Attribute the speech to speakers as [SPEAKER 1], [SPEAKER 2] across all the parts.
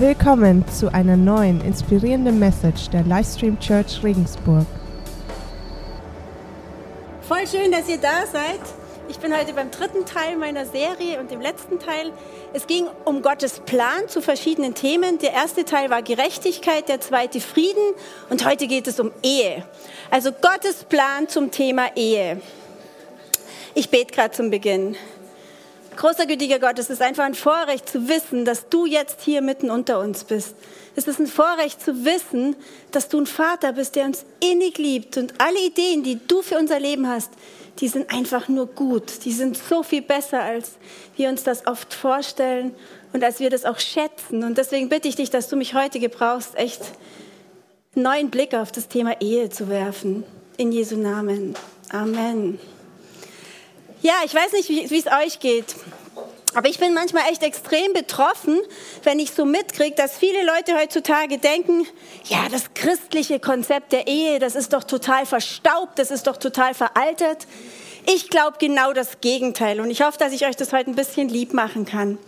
[SPEAKER 1] Willkommen zu einer neuen inspirierenden Message der Livestream Church Regensburg.
[SPEAKER 2] Voll schön, dass ihr da seid. Ich bin heute beim dritten Teil meiner Serie und dem letzten Teil. Es ging um Gottes Plan zu verschiedenen Themen. Der erste Teil war Gerechtigkeit, der zweite Frieden und heute geht es um Ehe. Also Gottes Plan zum Thema Ehe. Ich bete gerade zum Beginn. Großer gütiger Gott, es ist einfach ein Vorrecht zu wissen, dass du jetzt hier mitten unter uns bist. Es ist ein Vorrecht zu wissen, dass du ein Vater bist, der uns innig liebt und alle Ideen, die du für unser Leben hast, die sind einfach nur gut. Die sind so viel besser, als wir uns das oft vorstellen und als wir das auch schätzen. Und deswegen bitte ich dich, dass du mich heute gebrauchst, echt einen neuen Blick auf das Thema Ehe zu werfen. In Jesu Namen. Amen. Ja, ich weiß nicht, wie es euch geht. Aber ich bin manchmal echt extrem betroffen, wenn ich so mitkriege, dass viele Leute heutzutage denken, ja, das christliche Konzept der Ehe, das ist doch total verstaubt, das ist doch total veraltet. Ich glaube genau das Gegenteil und ich hoffe, dass ich euch das heute ein bisschen lieb machen kann.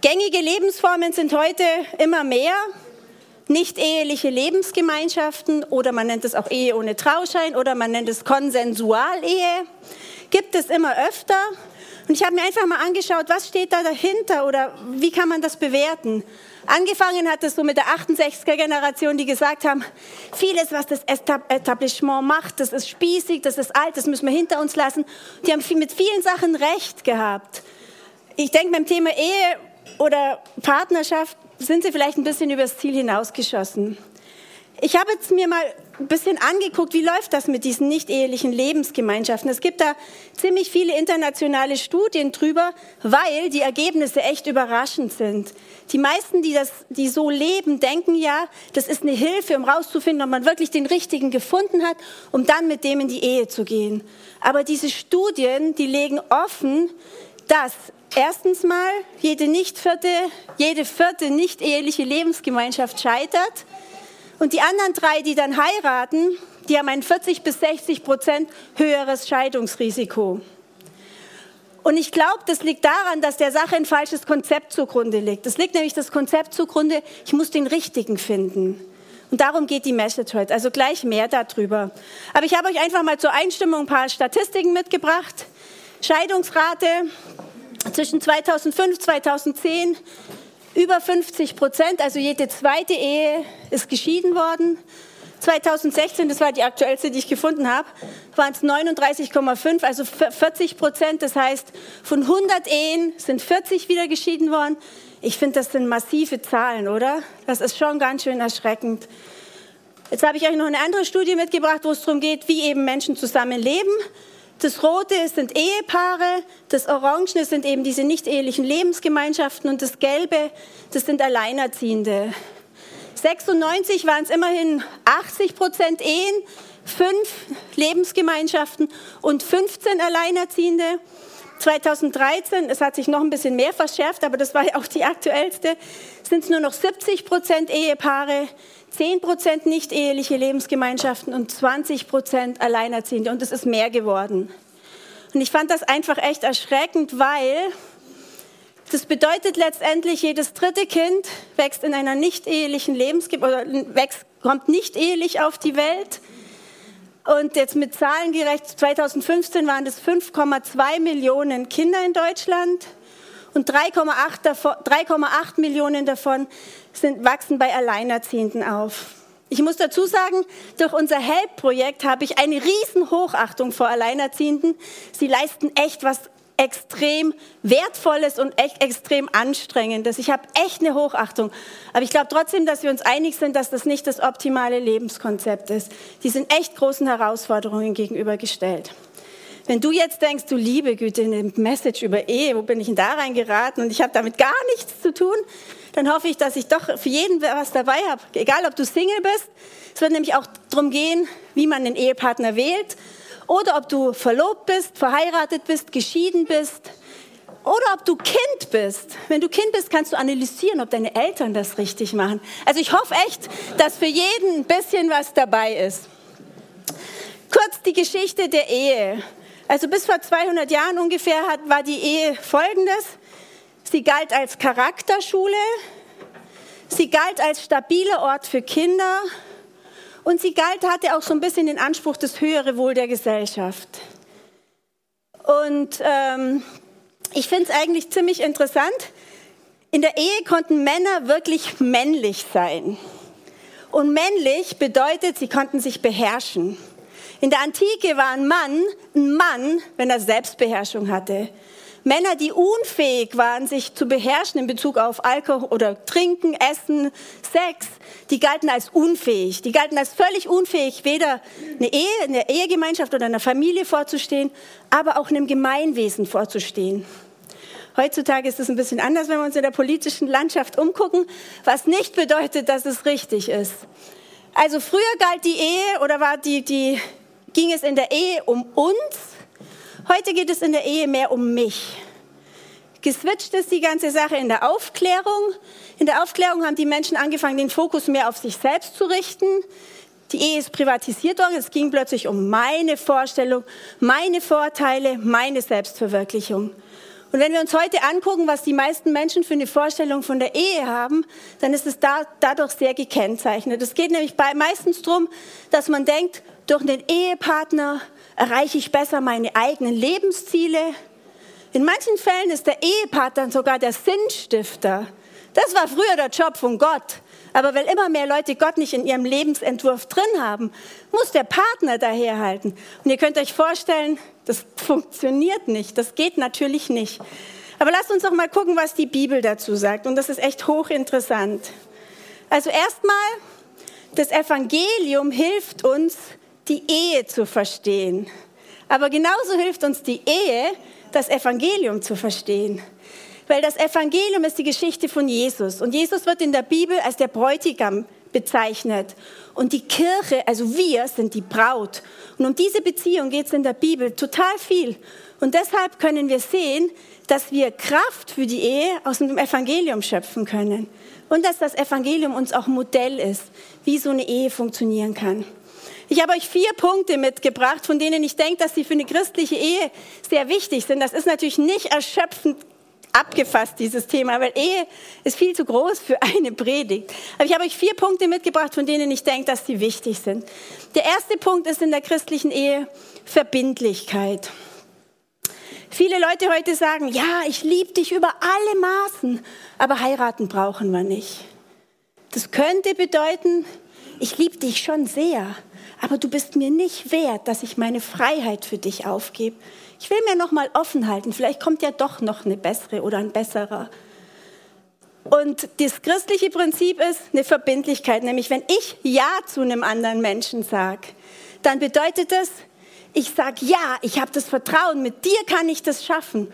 [SPEAKER 2] Gängige Lebensformen sind heute immer mehr. Nicht eheliche Lebensgemeinschaften oder man nennt es auch Ehe ohne Trauschein oder man nennt es Konsensualehe gibt es immer öfter. Und ich habe mir einfach mal angeschaut, was steht da dahinter oder wie kann man das bewerten. Angefangen hat es so mit der 68er-Generation, die gesagt haben, vieles, was das Etablissement macht, das ist spießig, das ist alt, das müssen wir hinter uns lassen. Die haben mit vielen Sachen recht gehabt. Ich denke, beim Thema Ehe oder Partnerschaft sind sie vielleicht ein bisschen übers Ziel hinausgeschossen. Ich habe jetzt mir mal ein bisschen angeguckt, wie läuft das mit diesen nicht-ehelichen Lebensgemeinschaften. Es gibt da ziemlich viele internationale Studien drüber, weil die Ergebnisse echt überraschend sind. Die meisten, die, das, die so leben, denken ja, das ist eine Hilfe, um rauszufinden, ob man wirklich den Richtigen gefunden hat, um dann mit dem in die Ehe zu gehen. Aber diese Studien, die legen offen, dass erstens mal jede, nicht vierte, jede vierte nicht-eheliche Lebensgemeinschaft scheitert und die anderen drei, die dann heiraten, die haben ein 40 bis 60 Prozent höheres Scheidungsrisiko. Und ich glaube, das liegt daran, dass der Sache ein falsches Konzept zugrunde liegt. Es liegt nämlich das Konzept zugrunde, ich muss den Richtigen finden. Und darum geht die Message heute. Also gleich mehr darüber. Aber ich habe euch einfach mal zur Einstimmung ein paar Statistiken mitgebracht. Scheidungsrate zwischen 2005 und 2010 über 50 Prozent, also jede zweite Ehe ist geschieden worden. 2016, das war die aktuellste, die ich gefunden habe, waren es 39,5, also 40 Prozent. Das heißt, von 100 Ehen sind 40 wieder geschieden worden. Ich finde, das sind massive Zahlen, oder? Das ist schon ganz schön erschreckend. Jetzt habe ich euch noch eine andere Studie mitgebracht, wo es darum geht, wie eben Menschen zusammenleben. Das Rote sind Ehepaare, das Orangene sind eben diese nicht ehelichen Lebensgemeinschaften und das Gelbe, das sind Alleinerziehende. 96 waren es immerhin 80 Prozent Ehen, fünf Lebensgemeinschaften und 15 Alleinerziehende. 2013, es hat sich noch ein bisschen mehr verschärft, aber das war ja auch die aktuellste, sind es nur noch 70 Prozent Ehepaare, 10 Prozent nicht eheliche Lebensgemeinschaften und 20 Prozent Alleinerziehende. Und es ist mehr geworden. Und ich fand das einfach echt erschreckend, weil das bedeutet letztendlich, jedes dritte Kind wächst in einer nicht ehelichen Lebensgemeinschaft wächst, kommt nicht ehelich auf die Welt. Und jetzt mit Zahlen gerecht, 2015 waren es 5,2 Millionen Kinder in Deutschland und 3,8 Millionen davon sind, wachsen bei Alleinerziehenden auf. Ich muss dazu sagen, durch unser Help-Projekt habe ich eine riesen Hochachtung vor Alleinerziehenden. Sie leisten echt was extrem Wertvolles und echt extrem Anstrengendes. Ich habe echt eine Hochachtung. Aber ich glaube trotzdem, dass wir uns einig sind, dass das nicht das optimale Lebenskonzept ist. Die sind echt großen Herausforderungen gegenübergestellt. Wenn du jetzt denkst, du liebe Güte, eine Message über Ehe, wo bin ich denn da reingeraten und ich habe damit gar nichts zu tun, dann hoffe ich, dass ich doch für jeden was dabei habe. Egal, ob du Single bist. Es wird nämlich auch darum gehen, wie man den Ehepartner wählt oder ob du verlobt bist, verheiratet bist, geschieden bist oder ob du Kind bist. Wenn du Kind bist, kannst du analysieren, ob deine Eltern das richtig machen. Also ich hoffe echt, dass für jeden ein bisschen was dabei ist. Kurz die Geschichte der Ehe. Also bis vor 200 Jahren ungefähr hat, war die Ehe folgendes. Sie galt als Charakterschule. Sie galt als stabiler Ort für Kinder und sie galt, hatte auch so ein bisschen den Anspruch, das höhere Wohl der Gesellschaft. Und ähm, ich finde es eigentlich ziemlich interessant. In der Ehe konnten Männer wirklich männlich sein. Und männlich bedeutet, sie konnten sich beherrschen. In der Antike war ein Mann ein Mann, wenn er Selbstbeherrschung hatte. Männer, die unfähig waren, sich zu beherrschen in Bezug auf Alkohol oder Trinken, Essen, Sex, die galten als unfähig. Die galten als völlig unfähig, weder eine Ehe, eine Ehegemeinschaft oder einer Familie vorzustehen, aber auch einem Gemeinwesen vorzustehen. Heutzutage ist es ein bisschen anders, wenn wir uns in der politischen Landschaft umgucken, was nicht bedeutet, dass es richtig ist. Also früher galt die Ehe oder war die, die, ging es in der Ehe um uns Heute geht es in der Ehe mehr um mich. Geswitcht ist die ganze Sache in der Aufklärung. In der Aufklärung haben die Menschen angefangen, den Fokus mehr auf sich selbst zu richten. Die Ehe ist privatisiert worden. Es ging plötzlich um meine Vorstellung, meine Vorteile, meine Selbstverwirklichung. Und wenn wir uns heute angucken, was die meisten Menschen für eine Vorstellung von der Ehe haben, dann ist es da, dadurch sehr gekennzeichnet. Es geht nämlich bei, meistens darum, dass man denkt, durch einen Ehepartner erreiche ich besser meine eigenen Lebensziele. In manchen Fällen ist der Ehepartner sogar der Sinnstifter. Das war früher der Job von Gott. Aber weil immer mehr Leute Gott nicht in ihrem Lebensentwurf drin haben, muss der Partner daherhalten. Und ihr könnt euch vorstellen, das funktioniert nicht. Das geht natürlich nicht. Aber lasst uns doch mal gucken, was die Bibel dazu sagt. Und das ist echt hochinteressant. Also erstmal, das Evangelium hilft uns, die Ehe zu verstehen. Aber genauso hilft uns die Ehe, das Evangelium zu verstehen. Weil das Evangelium ist die Geschichte von Jesus. Und Jesus wird in der Bibel als der Bräutigam bezeichnet. Und die Kirche, also wir, sind die Braut. Und um diese Beziehung geht es in der Bibel total viel. Und deshalb können wir sehen, dass wir Kraft für die Ehe aus dem Evangelium schöpfen können. Und dass das Evangelium uns auch Modell ist, wie so eine Ehe funktionieren kann. Ich habe euch vier Punkte mitgebracht, von denen ich denke, dass sie für eine christliche Ehe sehr wichtig sind. Das ist natürlich nicht erschöpfend abgefasst, dieses Thema, weil Ehe ist viel zu groß für eine Predigt. Aber ich habe euch vier Punkte mitgebracht, von denen ich denke, dass sie wichtig sind. Der erste Punkt ist in der christlichen Ehe Verbindlichkeit. Viele Leute heute sagen, ja, ich liebe dich über alle Maßen, aber heiraten brauchen wir nicht. Das könnte bedeuten, ich liebe dich schon sehr, aber du bist mir nicht wert, dass ich meine Freiheit für dich aufgebe. Ich will mir noch mal offen halten, vielleicht kommt ja doch noch eine bessere oder ein besserer. Und das christliche Prinzip ist eine Verbindlichkeit, nämlich wenn ich Ja zu einem anderen Menschen sage, dann bedeutet das, ich sage ja, ich habe das Vertrauen, mit dir kann ich das schaffen.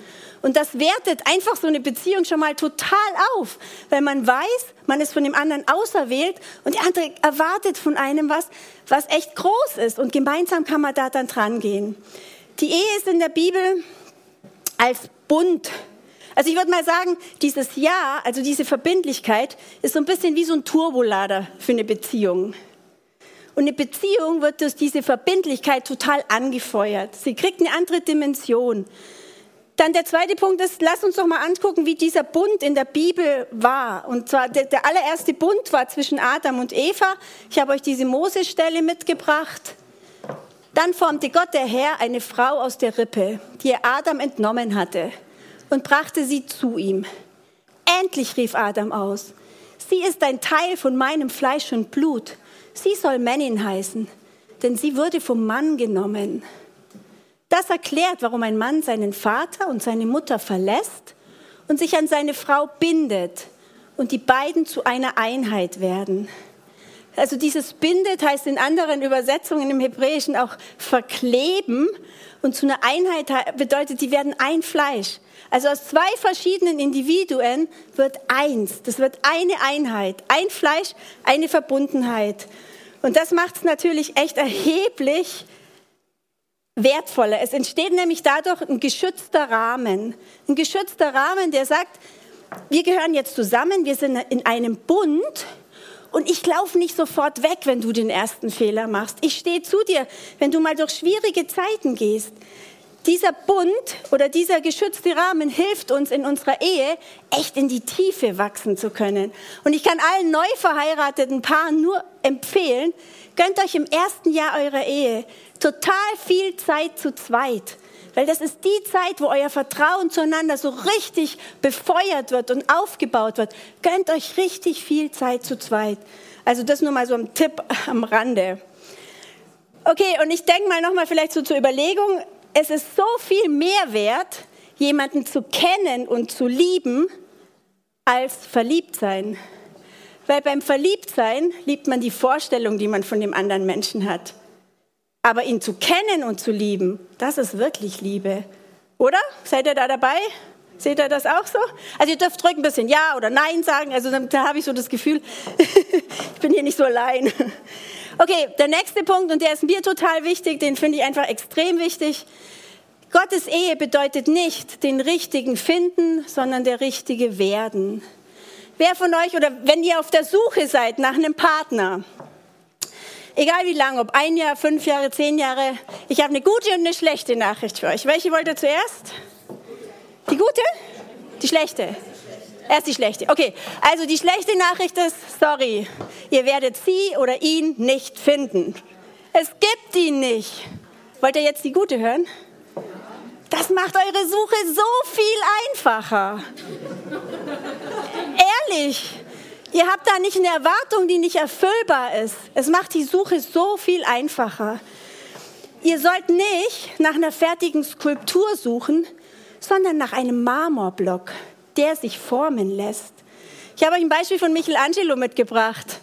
[SPEAKER 2] Und das wertet einfach so eine Beziehung schon mal total auf, weil man weiß, man ist von dem anderen auserwählt und der andere erwartet von einem was, was echt groß ist. Und gemeinsam kann man da dann dran gehen. Die Ehe ist in der Bibel als Bund. Also ich würde mal sagen, dieses Ja, also diese Verbindlichkeit, ist so ein bisschen wie so ein Turbolader für eine Beziehung. Und eine Beziehung wird durch diese Verbindlichkeit total angefeuert. Sie kriegt eine andere Dimension. Dann der zweite Punkt ist, lass uns doch mal angucken, wie dieser Bund in der Bibel war. Und zwar der, der allererste Bund war zwischen Adam und Eva. Ich habe euch diese Mosesstelle mitgebracht. Dann formte Gott der Herr eine Frau aus der Rippe, die er Adam entnommen hatte, und brachte sie zu ihm. Endlich rief Adam aus, sie ist ein Teil von meinem Fleisch und Blut. Sie soll Männin heißen, denn sie wurde vom Mann genommen. Das erklärt, warum ein Mann seinen Vater und seine Mutter verlässt und sich an seine Frau bindet und die beiden zu einer Einheit werden. Also dieses bindet heißt in anderen Übersetzungen im Hebräischen auch verkleben und zu einer Einheit bedeutet, die werden ein Fleisch. Also aus zwei verschiedenen Individuen wird eins. Das wird eine Einheit, ein Fleisch, eine Verbundenheit. Und das macht es natürlich echt erheblich wertvoller. Es entsteht nämlich dadurch ein geschützter Rahmen. Ein geschützter Rahmen, der sagt, wir gehören jetzt zusammen, wir sind in einem Bund und ich laufe nicht sofort weg, wenn du den ersten Fehler machst. Ich stehe zu dir, wenn du mal durch schwierige Zeiten gehst. Dieser Bund oder dieser geschützte Rahmen hilft uns in unserer Ehe echt in die Tiefe wachsen zu können. Und ich kann allen neu verheirateten Paaren nur empfehlen, gönnt euch im ersten Jahr eurer Ehe total viel Zeit zu zweit. Weil das ist die Zeit, wo euer Vertrauen zueinander so richtig befeuert wird und aufgebaut wird. Gönnt euch richtig viel Zeit zu zweit. Also das nur mal so ein Tipp am Rande. Okay, und ich denke mal nochmal vielleicht so zur Überlegung, es ist so viel mehr wert, jemanden zu kennen und zu lieben, als verliebt sein. Weil beim Verliebtsein liebt man die Vorstellung, die man von dem anderen Menschen hat. Aber ihn zu kennen und zu lieben, das ist wirklich Liebe. Oder? Seid ihr da dabei? Seht ihr das auch so? Also ihr dürft ruhig ein bisschen Ja oder Nein sagen. Also da habe ich so das Gefühl, ich bin hier nicht so allein. Okay, der nächste Punkt, und der ist mir total wichtig, den finde ich einfach extrem wichtig. Gottes Ehe bedeutet nicht den richtigen finden, sondern der richtige werden. Wer von euch oder wenn ihr auf der Suche seid nach einem Partner, egal wie lange, ob ein Jahr, fünf Jahre, zehn Jahre, ich habe eine gute und eine schlechte Nachricht für euch. Welche wollt ihr zuerst? Die gute? Die schlechte? Erst die schlechte. Okay, also die schlechte Nachricht ist, sorry, ihr werdet sie oder ihn nicht finden. Es gibt ihn nicht. Wollt ihr jetzt die gute hören? Das macht eure Suche so viel einfacher. Ehrlich, ihr habt da nicht eine Erwartung, die nicht erfüllbar ist. Es macht die Suche so viel einfacher. Ihr sollt nicht nach einer fertigen Skulptur suchen, sondern nach einem Marmorblock der sich formen lässt. Ich habe euch ein Beispiel von Michelangelo mitgebracht.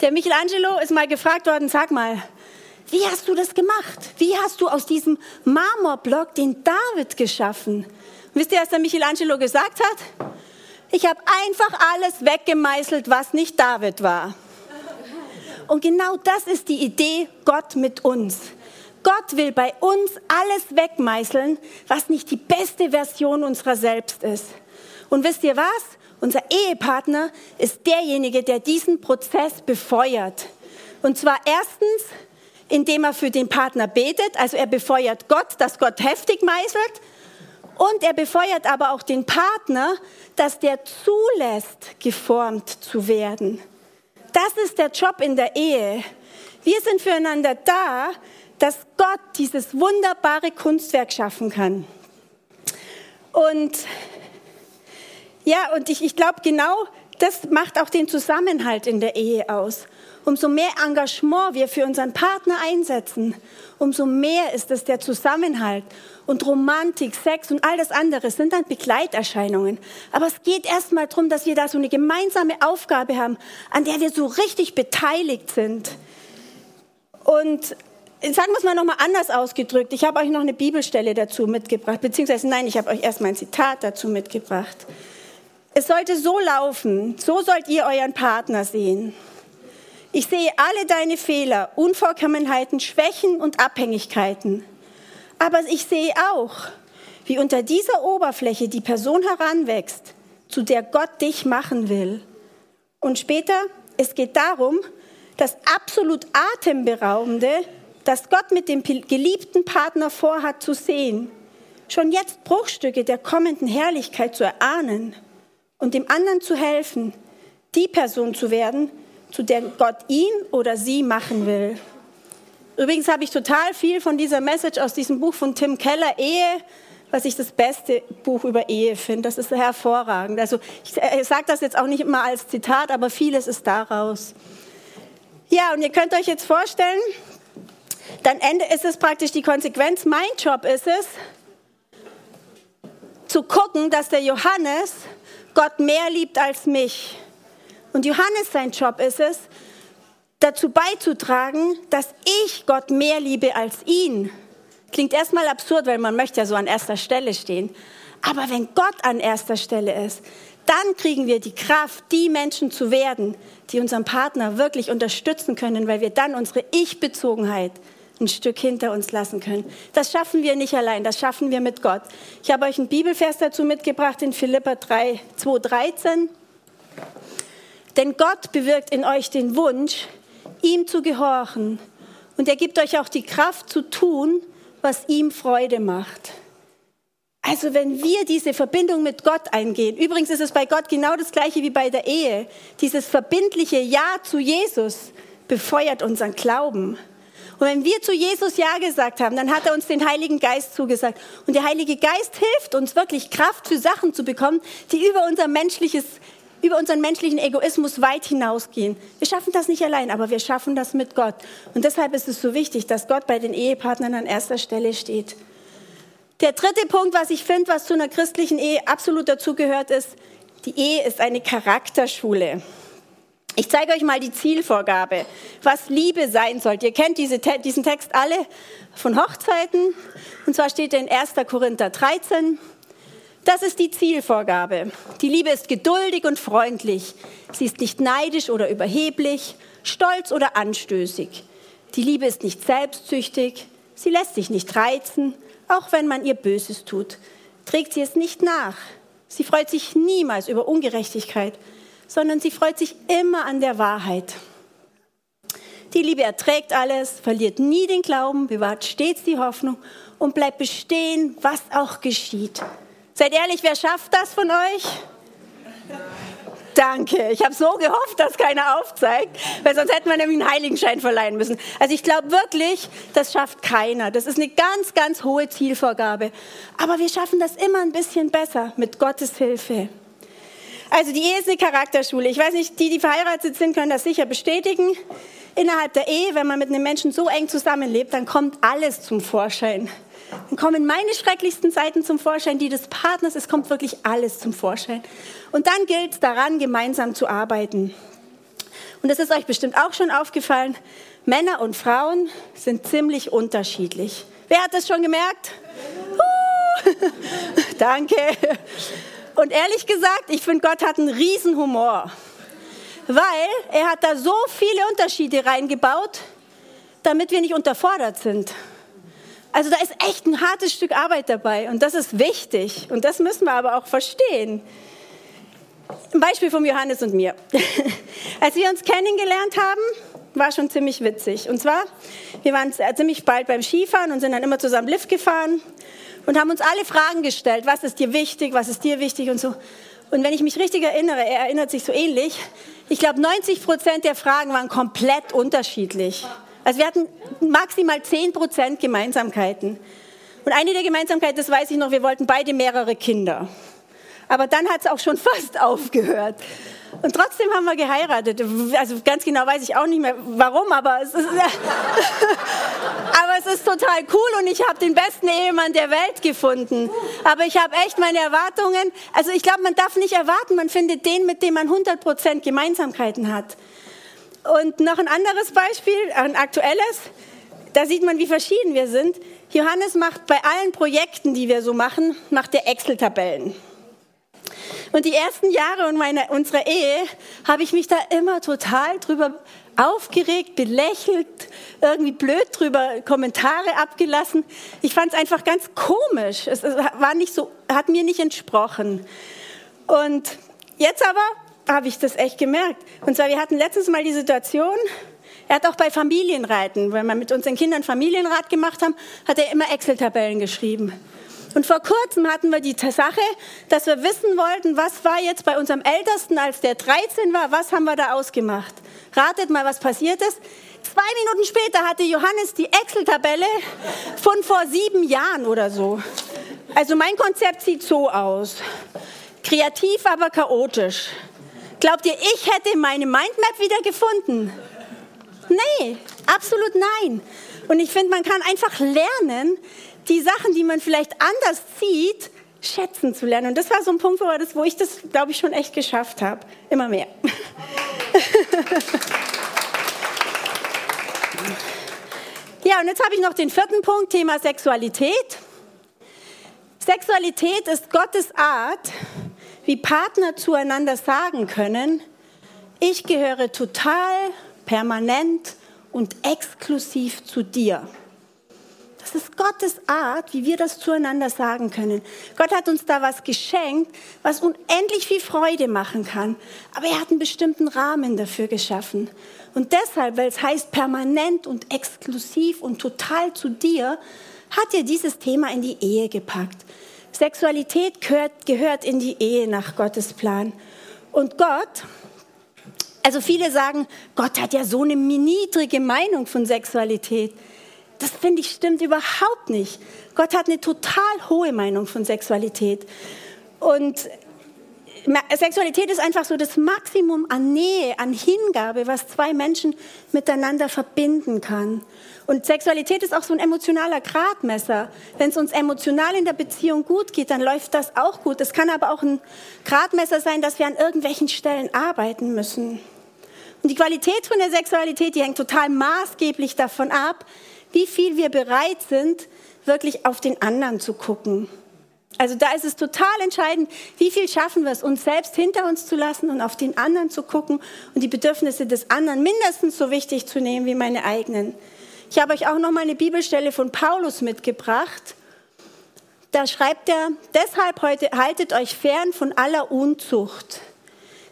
[SPEAKER 2] Der Michelangelo ist mal gefragt worden, sag mal, wie hast du das gemacht? Wie hast du aus diesem Marmorblock den David geschaffen? Und wisst ihr, was der Michelangelo gesagt hat? Ich habe einfach alles weggemeißelt, was nicht David war. Und genau das ist die Idee Gott mit uns. Gott will bei uns alles wegmeißeln, was nicht die beste Version unserer selbst ist. Und wisst ihr was? Unser Ehepartner ist derjenige, der diesen Prozess befeuert. Und zwar erstens, indem er für den Partner betet, also er befeuert Gott, dass Gott heftig meißelt. Und er befeuert aber auch den Partner, dass der zulässt, geformt zu werden. Das ist der Job in der Ehe. Wir sind füreinander da, dass Gott dieses wunderbare Kunstwerk schaffen kann. Und ja, und ich, ich glaube, genau das macht auch den Zusammenhalt in der Ehe aus. Umso mehr Engagement wir für unseren Partner einsetzen, umso mehr ist es der Zusammenhalt. Und Romantik, Sex und all das andere sind dann Begleiterscheinungen. Aber es geht erstmal darum, dass wir da so eine gemeinsame Aufgabe haben, an der wir so richtig beteiligt sind. Und sagen wir es mal nochmal anders ausgedrückt. Ich habe euch noch eine Bibelstelle dazu mitgebracht, beziehungsweise nein, ich habe euch erst mein Zitat dazu mitgebracht. Es sollte so laufen, so sollt ihr euren Partner sehen. Ich sehe alle deine Fehler, Unvollkommenheiten, Schwächen und Abhängigkeiten. Aber ich sehe auch, wie unter dieser Oberfläche die Person heranwächst, zu der Gott dich machen will. Und später, es geht darum, das absolut atemberaubende, das Gott mit dem geliebten Partner vorhat zu sehen, schon jetzt Bruchstücke der kommenden Herrlichkeit zu erahnen und dem anderen zu helfen, die Person zu werden, zu der Gott ihn oder sie machen will. Übrigens habe ich total viel von dieser Message aus diesem Buch von Tim Keller, Ehe, was ich das beste Buch über Ehe finde. Das ist hervorragend. Also ich sage das jetzt auch nicht immer als Zitat, aber vieles ist daraus. Ja, und ihr könnt euch jetzt vorstellen, dann ist es praktisch die Konsequenz. Mein Job ist es, zu gucken, dass der Johannes Gott mehr liebt als mich. Und Johannes sein Job ist es, dazu beizutragen, dass ich Gott mehr liebe als ihn. Klingt erstmal absurd, weil man möchte ja so an erster Stelle stehen. Aber wenn Gott an erster Stelle ist, dann kriegen wir die Kraft, die Menschen zu werden, die unseren Partner wirklich unterstützen können, weil wir dann unsere Ich-Bezogenheit ein Stück hinter uns lassen können. Das schaffen wir nicht allein, das schaffen wir mit Gott. Ich habe euch einen Bibelvers dazu mitgebracht in Philippa 3, 2, 13. Denn Gott bewirkt in euch den Wunsch, ihm zu gehorchen. Und er gibt euch auch die Kraft zu tun, was ihm Freude macht. Also wenn wir diese Verbindung mit Gott eingehen, übrigens ist es bei Gott genau das gleiche wie bei der Ehe, dieses verbindliche Ja zu Jesus befeuert unseren Glauben. Und wenn wir zu Jesus Ja gesagt haben, dann hat er uns den Heiligen Geist zugesagt. Und der Heilige Geist hilft uns wirklich Kraft für Sachen zu bekommen, die über unser menschliches über unseren menschlichen Egoismus weit hinausgehen. Wir schaffen das nicht allein, aber wir schaffen das mit Gott. Und deshalb ist es so wichtig, dass Gott bei den Ehepartnern an erster Stelle steht. Der dritte Punkt, was ich finde, was zu einer christlichen Ehe absolut dazugehört, ist, die Ehe ist eine Charakterschule. Ich zeige euch mal die Zielvorgabe, was Liebe sein sollte. Ihr kennt diese, diesen Text alle von Hochzeiten. Und zwar steht er in 1. Korinther 13. Das ist die Zielvorgabe. Die Liebe ist geduldig und freundlich. Sie ist nicht neidisch oder überheblich, stolz oder anstößig. Die Liebe ist nicht selbstsüchtig. Sie lässt sich nicht reizen, auch wenn man ihr Böses tut. Trägt sie es nicht nach. Sie freut sich niemals über Ungerechtigkeit, sondern sie freut sich immer an der Wahrheit. Die Liebe erträgt alles, verliert nie den Glauben, bewahrt stets die Hoffnung und bleibt bestehen, was auch geschieht. Seid ehrlich, wer schafft das von euch? Danke. Ich habe so gehofft, dass keiner aufzeigt, weil sonst hätten wir nämlich einen Heiligenschein verleihen müssen. Also ich glaube wirklich, das schafft keiner. Das ist eine ganz, ganz hohe Zielvorgabe. Aber wir schaffen das immer ein bisschen besser mit Gottes Hilfe. Also die Ehe ist eine Charakterschule. Ich weiß nicht, die, die verheiratet sind, können das sicher bestätigen. Innerhalb der Ehe, wenn man mit einem Menschen so eng zusammenlebt, dann kommt alles zum Vorschein. Dann kommen meine schrecklichsten Seiten zum Vorschein, die des Partners. Es kommt wirklich alles zum Vorschein. Und dann gilt es daran, gemeinsam zu arbeiten. Und das ist euch bestimmt auch schon aufgefallen. Männer und Frauen sind ziemlich unterschiedlich. Wer hat das schon gemerkt? Uh, danke. Und ehrlich gesagt, ich finde, Gott hat einen Riesenhumor. Weil er hat da so viele Unterschiede reingebaut, damit wir nicht unterfordert sind. Also da ist echt ein hartes Stück Arbeit dabei und das ist wichtig und das müssen wir aber auch verstehen. Ein Beispiel von Johannes und mir. Als wir uns kennengelernt haben, war schon ziemlich witzig. Und zwar, wir waren ziemlich bald beim Skifahren und sind dann immer zusammen Lift gefahren und haben uns alle Fragen gestellt. Was ist dir wichtig? Was ist dir wichtig? Und so. Und wenn ich mich richtig erinnere, er erinnert sich so ähnlich. Ich glaube, 90 Prozent der Fragen waren komplett unterschiedlich. Also wir hatten maximal 10 Prozent Gemeinsamkeiten. Und eine der Gemeinsamkeiten, das weiß ich noch, wir wollten beide mehrere Kinder. Aber dann hat es auch schon fast aufgehört. Und trotzdem haben wir geheiratet. Also ganz genau weiß ich auch nicht mehr warum, aber es ist, aber es ist total cool und ich habe den besten Ehemann der Welt gefunden. Aber ich habe echt meine Erwartungen. Also ich glaube, man darf nicht erwarten, man findet den, mit dem man 100% Gemeinsamkeiten hat. Und noch ein anderes Beispiel, ein aktuelles, da sieht man, wie verschieden wir sind. Johannes macht bei allen Projekten, die wir so machen, macht er Excel-Tabellen. Und die ersten Jahre meiner, unserer Ehe habe ich mich da immer total drüber aufgeregt, belächelt, irgendwie blöd drüber Kommentare abgelassen. Ich fand es einfach ganz komisch. Es war nicht so, hat mir nicht entsprochen. Und jetzt aber habe ich das echt gemerkt. Und zwar, wir hatten letztens mal die Situation, er hat auch bei Familienreiten, wenn wir mit unseren Kindern Familienrat gemacht haben, hat er immer Excel-Tabellen geschrieben. Und vor kurzem hatten wir die Sache, dass wir wissen wollten, was war jetzt bei unserem Ältesten, als der 13 war, was haben wir da ausgemacht. Ratet mal, was passiert ist. Zwei Minuten später hatte Johannes die Excel-Tabelle von vor sieben Jahren oder so. Also mein Konzept sieht so aus. Kreativ, aber chaotisch. Glaubt ihr, ich hätte meine Mindmap wieder gefunden? Nee, absolut nein. Und ich finde, man kann einfach lernen, die Sachen, die man vielleicht anders sieht, schätzen zu lernen. Und das war so ein Punkt, wo, ich das, glaube ich, schon echt geschafft habe. Immer mehr. ja, und jetzt habe ich noch den vierten Punkt, Thema Sexualität. Sexualität ist Gottes Art, wie Partner zueinander sagen können, ich gehöre total, permanent und exklusiv zu dir. Das ist Gottes Art, wie wir das zueinander sagen können. Gott hat uns da was geschenkt, was unendlich viel Freude machen kann. Aber er hat einen bestimmten Rahmen dafür geschaffen. Und deshalb, weil es heißt permanent und exklusiv und total zu dir, hat er dieses Thema in die Ehe gepackt. Sexualität gehört, gehört in die Ehe nach Gottes Plan. Und Gott, also viele sagen, Gott hat ja so eine niedrige Meinung von Sexualität. Das finde ich stimmt überhaupt nicht. Gott hat eine total hohe Meinung von Sexualität. Und Sexualität ist einfach so das Maximum an Nähe, an Hingabe, was zwei Menschen miteinander verbinden kann. Und Sexualität ist auch so ein emotionaler Gradmesser. Wenn es uns emotional in der Beziehung gut geht, dann läuft das auch gut. Es kann aber auch ein Gradmesser sein, dass wir an irgendwelchen Stellen arbeiten müssen. Und die Qualität von der Sexualität, die hängt total maßgeblich davon ab, wie viel wir bereit sind, wirklich auf den anderen zu gucken. Also da ist es total entscheidend, wie viel schaffen wir es, uns selbst hinter uns zu lassen und auf den anderen zu gucken und die Bedürfnisse des anderen mindestens so wichtig zu nehmen wie meine eigenen. Ich habe euch auch noch mal eine Bibelstelle von Paulus mitgebracht. Da schreibt er, deshalb heute haltet euch fern von aller Unzucht.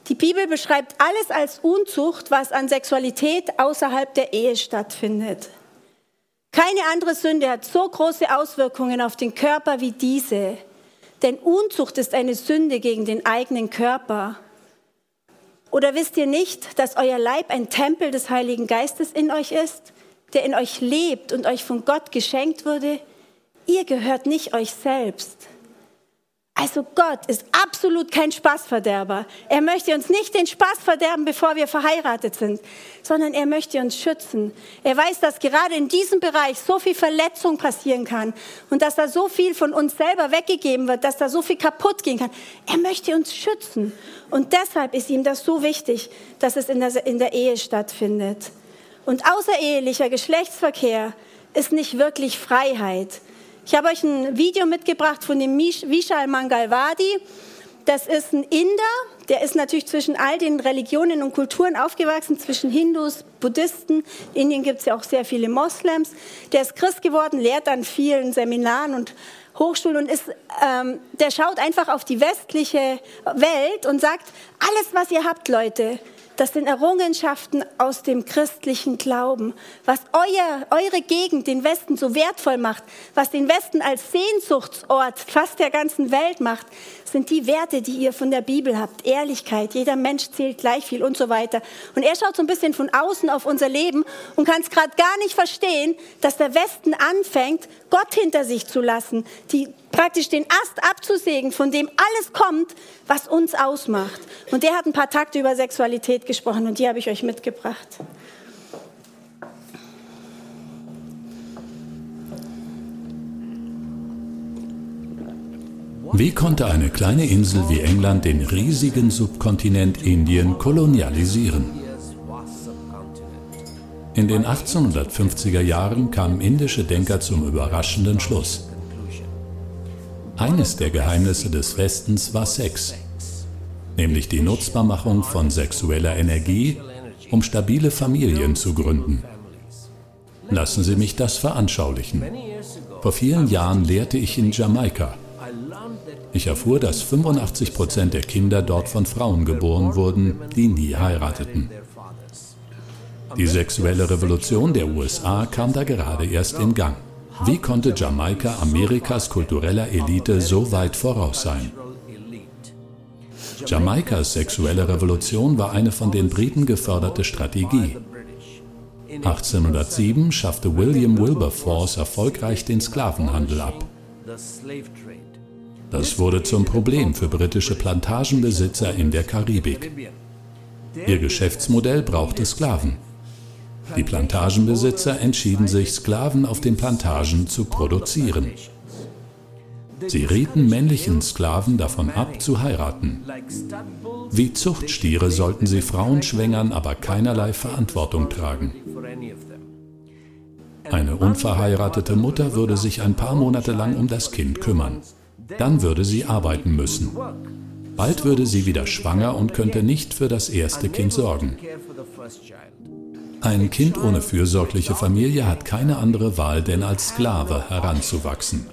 [SPEAKER 2] Die Bibel beschreibt alles als Unzucht, was an Sexualität außerhalb der Ehe stattfindet. Keine andere Sünde hat so große Auswirkungen auf den Körper wie diese. Denn Unzucht ist eine Sünde gegen den eigenen Körper. Oder wisst ihr nicht, dass euer Leib ein Tempel des Heiligen Geistes in euch ist, der in euch lebt und euch von Gott geschenkt wurde? Ihr gehört nicht euch selbst. Also Gott ist absolut kein Spaßverderber. Er möchte uns nicht den Spaß verderben, bevor wir verheiratet sind, sondern er möchte uns schützen. Er weiß, dass gerade in diesem Bereich so viel Verletzung passieren kann und dass da so viel von uns selber weggegeben wird, dass da so viel kaputt gehen kann. Er möchte uns schützen. Und deshalb ist ihm das so wichtig, dass es in der, in der Ehe stattfindet. Und außerehelicher Geschlechtsverkehr ist nicht wirklich Freiheit ich habe euch ein Video mitgebracht von dem Vishal Mangalwadi. Das ist ein Inder, der ist natürlich zwischen all den Religionen und Kulturen aufgewachsen, zwischen Hindus, Buddhisten. In Indien gibt es ja auch sehr viele Moslems. Der ist Christ geworden, lehrt an vielen Seminaren und Hochschulen und ist, ähm, der schaut einfach auf die westliche Welt und sagt, alles, was ihr habt, Leute, das sind Errungenschaften aus dem christlichen Glauben. Was euer, eure Gegend, den Westen, so wertvoll macht, was den Westen als Sehnsuchtsort fast der ganzen Welt macht, sind die Werte, die ihr von der Bibel habt. Ehrlichkeit, jeder Mensch zählt gleich viel und so weiter. Und er schaut so ein bisschen von außen auf unser Leben und kann es gerade gar nicht verstehen, dass der Westen anfängt, Gott hinter sich zu lassen, die praktisch den Ast abzusägen, von dem alles kommt, was uns ausmacht. Und der hat ein paar Takte über Sexualität gesprochen und die habe ich euch mitgebracht.
[SPEAKER 3] Wie konnte eine kleine Insel wie England den riesigen Subkontinent Indien kolonialisieren? In den 1850er Jahren kamen indische Denker zum überraschenden Schluss. Eines der Geheimnisse des Westens war Sex, nämlich die Nutzbarmachung von sexueller Energie, um stabile Familien zu gründen. Lassen Sie mich das veranschaulichen. Vor vielen Jahren lehrte ich in Jamaika. Ich erfuhr, dass 85 Prozent der Kinder dort von Frauen geboren wurden, die nie heirateten. Die sexuelle Revolution der USA kam da gerade erst in Gang. Wie konnte Jamaika Amerikas kultureller Elite so weit voraus sein? Jamaikas sexuelle Revolution war eine von den Briten geförderte Strategie. 1807 schaffte William Wilberforce erfolgreich den Sklavenhandel ab. Das wurde zum Problem für britische Plantagenbesitzer in der Karibik. Ihr Geschäftsmodell brauchte Sklaven. Die Plantagenbesitzer entschieden sich, Sklaven auf den Plantagen zu produzieren. Sie rieten männlichen Sklaven davon ab, zu heiraten. Wie Zuchtstiere sollten sie Frauen schwängern, aber keinerlei Verantwortung tragen. Eine unverheiratete Mutter würde sich ein paar Monate lang um das Kind kümmern. Dann würde sie arbeiten müssen. Bald würde sie wieder schwanger und könnte nicht für das erste Kind sorgen. Ein Kind ohne fürsorgliche Familie hat keine andere Wahl, denn als Sklave heranzuwachsen.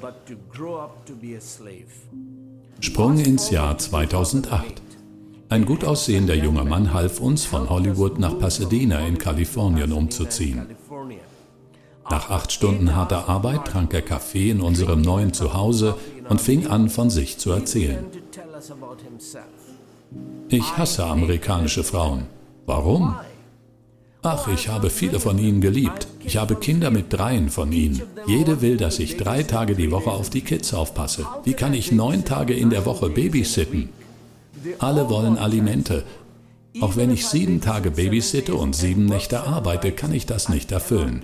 [SPEAKER 3] Sprung ins Jahr 2008. Ein gut aussehender junger Mann half uns, von Hollywood nach Pasadena in Kalifornien umzuziehen. Nach acht Stunden harter Arbeit trank er Kaffee in unserem neuen Zuhause und fing an, von sich zu erzählen. Ich hasse amerikanische Frauen. Warum? Ach, ich habe viele von ihnen geliebt. Ich habe Kinder mit dreien von ihnen. Jede will, dass ich drei Tage die Woche auf die Kids aufpasse. Wie kann ich neun Tage in der Woche babysitten? Alle wollen Alimente. Auch wenn ich sieben Tage babysitte und sieben Nächte arbeite, kann ich das nicht erfüllen.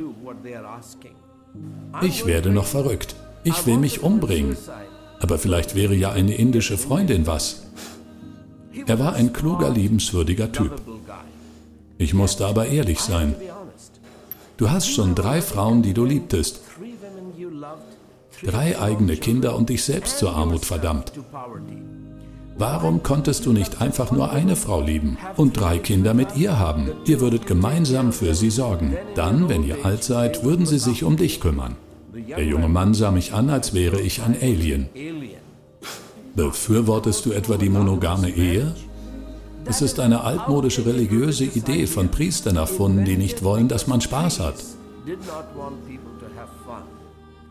[SPEAKER 3] Ich werde noch verrückt. Ich will mich umbringen. Aber vielleicht wäre ja eine indische Freundin was. Er war ein kluger, liebenswürdiger Typ. Ich musste aber ehrlich sein. Du hast schon drei Frauen, die du liebtest. Drei eigene Kinder und dich selbst zur Armut verdammt. Warum konntest du nicht einfach nur eine Frau lieben und drei Kinder mit ihr haben? Ihr würdet gemeinsam für sie sorgen. Dann, wenn ihr alt seid, würden sie sich um dich kümmern. Der junge Mann sah mich an, als wäre ich ein Alien. Befürwortest du etwa die monogame Ehe? Es ist eine altmodische religiöse Idee von Priestern erfunden, die nicht wollen, dass man Spaß hat.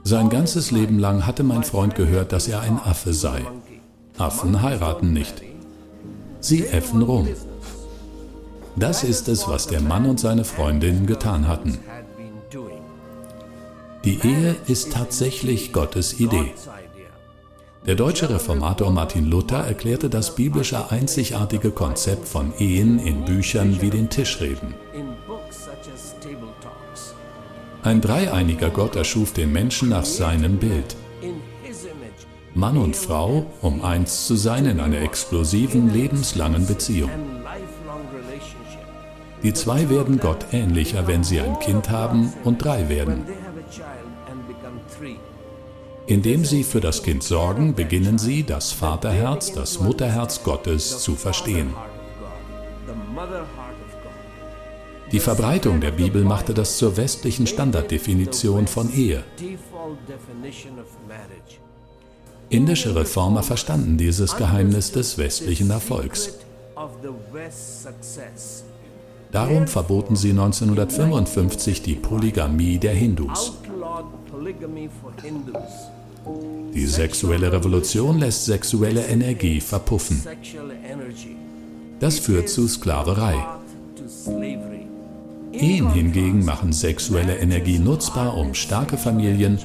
[SPEAKER 3] Sein ganzes Leben lang hatte mein Freund gehört, dass er ein Affe sei. Affen heiraten nicht. Sie äffen rum. Das ist es, was der Mann und seine Freundin getan hatten. Die Ehe ist tatsächlich Gottes Idee. Der deutsche Reformator Martin Luther erklärte das biblische einzigartige Konzept von Ehen in Büchern wie den Tischreden. Ein dreieiniger Gott erschuf den Menschen nach seinem Bild. Mann und Frau, um eins zu sein in einer explosiven, lebenslangen Beziehung. Die zwei werden Gott ähnlicher, wenn sie ein Kind haben und drei werden. Indem sie für das Kind sorgen, beginnen sie, das Vaterherz, das Mutterherz Gottes zu verstehen. Die Verbreitung der Bibel machte das zur westlichen Standarddefinition von Ehe. Indische Reformer verstanden dieses Geheimnis des westlichen Erfolgs. Darum verboten sie 1955 die Polygamie der Hindus. Die sexuelle Revolution lässt sexuelle Energie verpuffen. Das führt zu Sklaverei. Ehen hingegen machen sexuelle Energie nutzbar, um starke Familien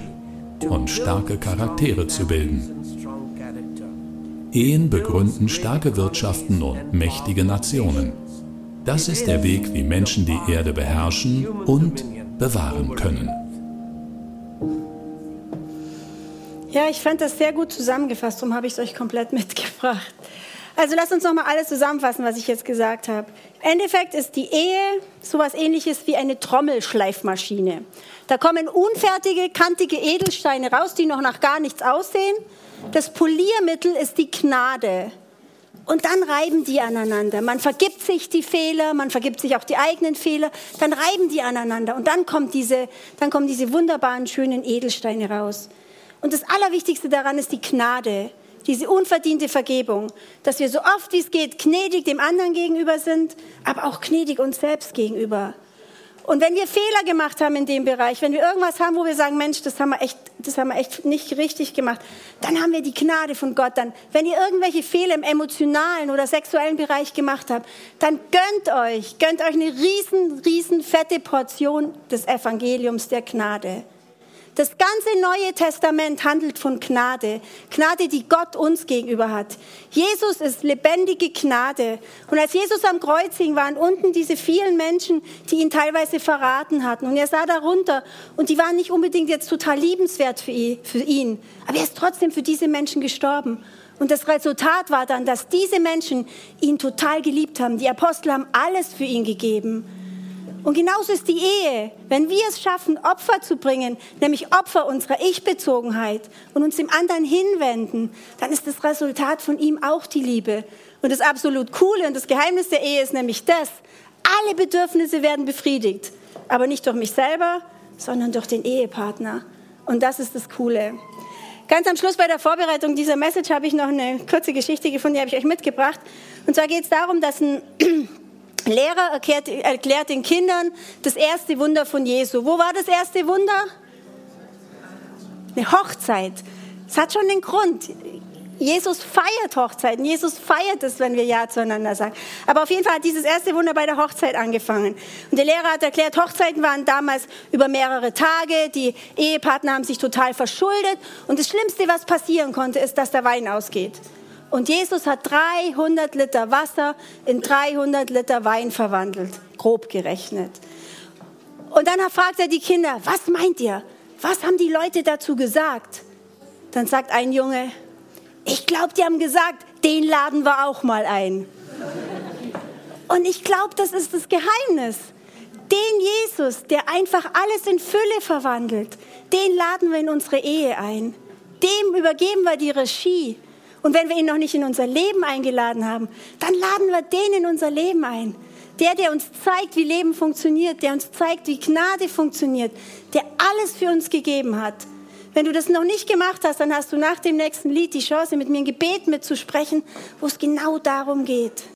[SPEAKER 3] und starke Charaktere zu bilden. Ehen begründen starke Wirtschaften und mächtige Nationen. Das ist der Weg, wie Menschen die Erde beherrschen und bewahren können.
[SPEAKER 2] Ja, ich fand das sehr gut zusammengefasst, darum habe ich es euch komplett mitgebracht. Also lasst uns nochmal alles zusammenfassen, was ich jetzt gesagt habe. Im Endeffekt ist die Ehe sowas ähnliches wie eine Trommelschleifmaschine. Da kommen unfertige, kantige Edelsteine raus, die noch nach gar nichts aussehen. Das Poliermittel ist die Gnade. Und dann reiben die aneinander. Man vergibt sich die Fehler, man vergibt sich auch die eigenen Fehler, dann reiben die aneinander und dann, kommt diese, dann kommen diese wunderbaren, schönen Edelsteine raus. Und das Allerwichtigste daran ist die Gnade, diese unverdiente Vergebung, dass wir so oft wie es geht gnädig dem anderen gegenüber sind, aber auch gnädig uns selbst gegenüber. Und wenn wir Fehler gemacht haben in dem Bereich, wenn wir irgendwas haben, wo wir sagen, Mensch, das haben wir echt, das haben wir echt nicht richtig gemacht, dann haben wir die Gnade von Gott. Dann, wenn ihr irgendwelche Fehler im emotionalen oder sexuellen Bereich gemacht habt, dann gönnt euch, gönnt euch eine riesen, riesen fette Portion des Evangeliums der Gnade. Das ganze Neue Testament handelt von Gnade. Gnade, die Gott uns gegenüber hat. Jesus ist lebendige Gnade. Und als Jesus am Kreuz hing, waren unten diese vielen Menschen, die ihn teilweise verraten hatten. Und er sah darunter. Und die waren nicht unbedingt jetzt total liebenswert für ihn. Aber er ist trotzdem für diese Menschen gestorben. Und das Resultat war dann, dass diese Menschen ihn total geliebt haben. Die Apostel haben alles für ihn gegeben. Und genauso ist die Ehe. Wenn wir es schaffen, Opfer zu bringen, nämlich Opfer unserer Ich-Bezogenheit und uns dem anderen hinwenden, dann ist das Resultat von ihm auch die Liebe. Und das absolut Coole und das Geheimnis der Ehe ist nämlich das, alle Bedürfnisse werden befriedigt. Aber nicht durch mich selber, sondern durch den Ehepartner. Und das ist das Coole. Ganz am Schluss bei der Vorbereitung dieser Message habe ich noch eine kurze Geschichte gefunden, die habe ich euch mitgebracht. Und zwar geht es darum, dass ein Lehrer erklärt, erklärt den Kindern das erste Wunder von Jesu. Wo war das erste Wunder? Eine Hochzeit. Es hat schon den Grund. Jesus feiert Hochzeiten. Jesus feiert es, wenn wir Ja zueinander sagen. Aber auf jeden Fall hat dieses erste Wunder bei der Hochzeit angefangen. Und der Lehrer hat erklärt, Hochzeiten waren damals über mehrere Tage. Die Ehepartner haben sich total verschuldet. Und das Schlimmste, was passieren konnte, ist, dass der Wein ausgeht. Und Jesus hat 300 Liter Wasser in 300 Liter Wein verwandelt, grob gerechnet. Und dann fragt er die Kinder, was meint ihr? Was haben die Leute dazu gesagt? Dann sagt ein Junge, ich glaube, die haben gesagt, den laden wir auch mal ein. Und ich glaube, das ist das Geheimnis. Den Jesus, der einfach alles in Fülle verwandelt, den laden wir in unsere Ehe ein. Dem übergeben wir die Regie. Und wenn wir ihn noch nicht in unser Leben eingeladen haben, dann laden wir den in unser Leben ein. Der, der uns zeigt, wie Leben funktioniert, der uns zeigt, wie Gnade funktioniert, der alles für uns gegeben hat. Wenn du das noch nicht gemacht hast, dann hast du nach dem nächsten Lied die Chance, mit mir ein Gebet mitzusprechen, wo es genau darum geht.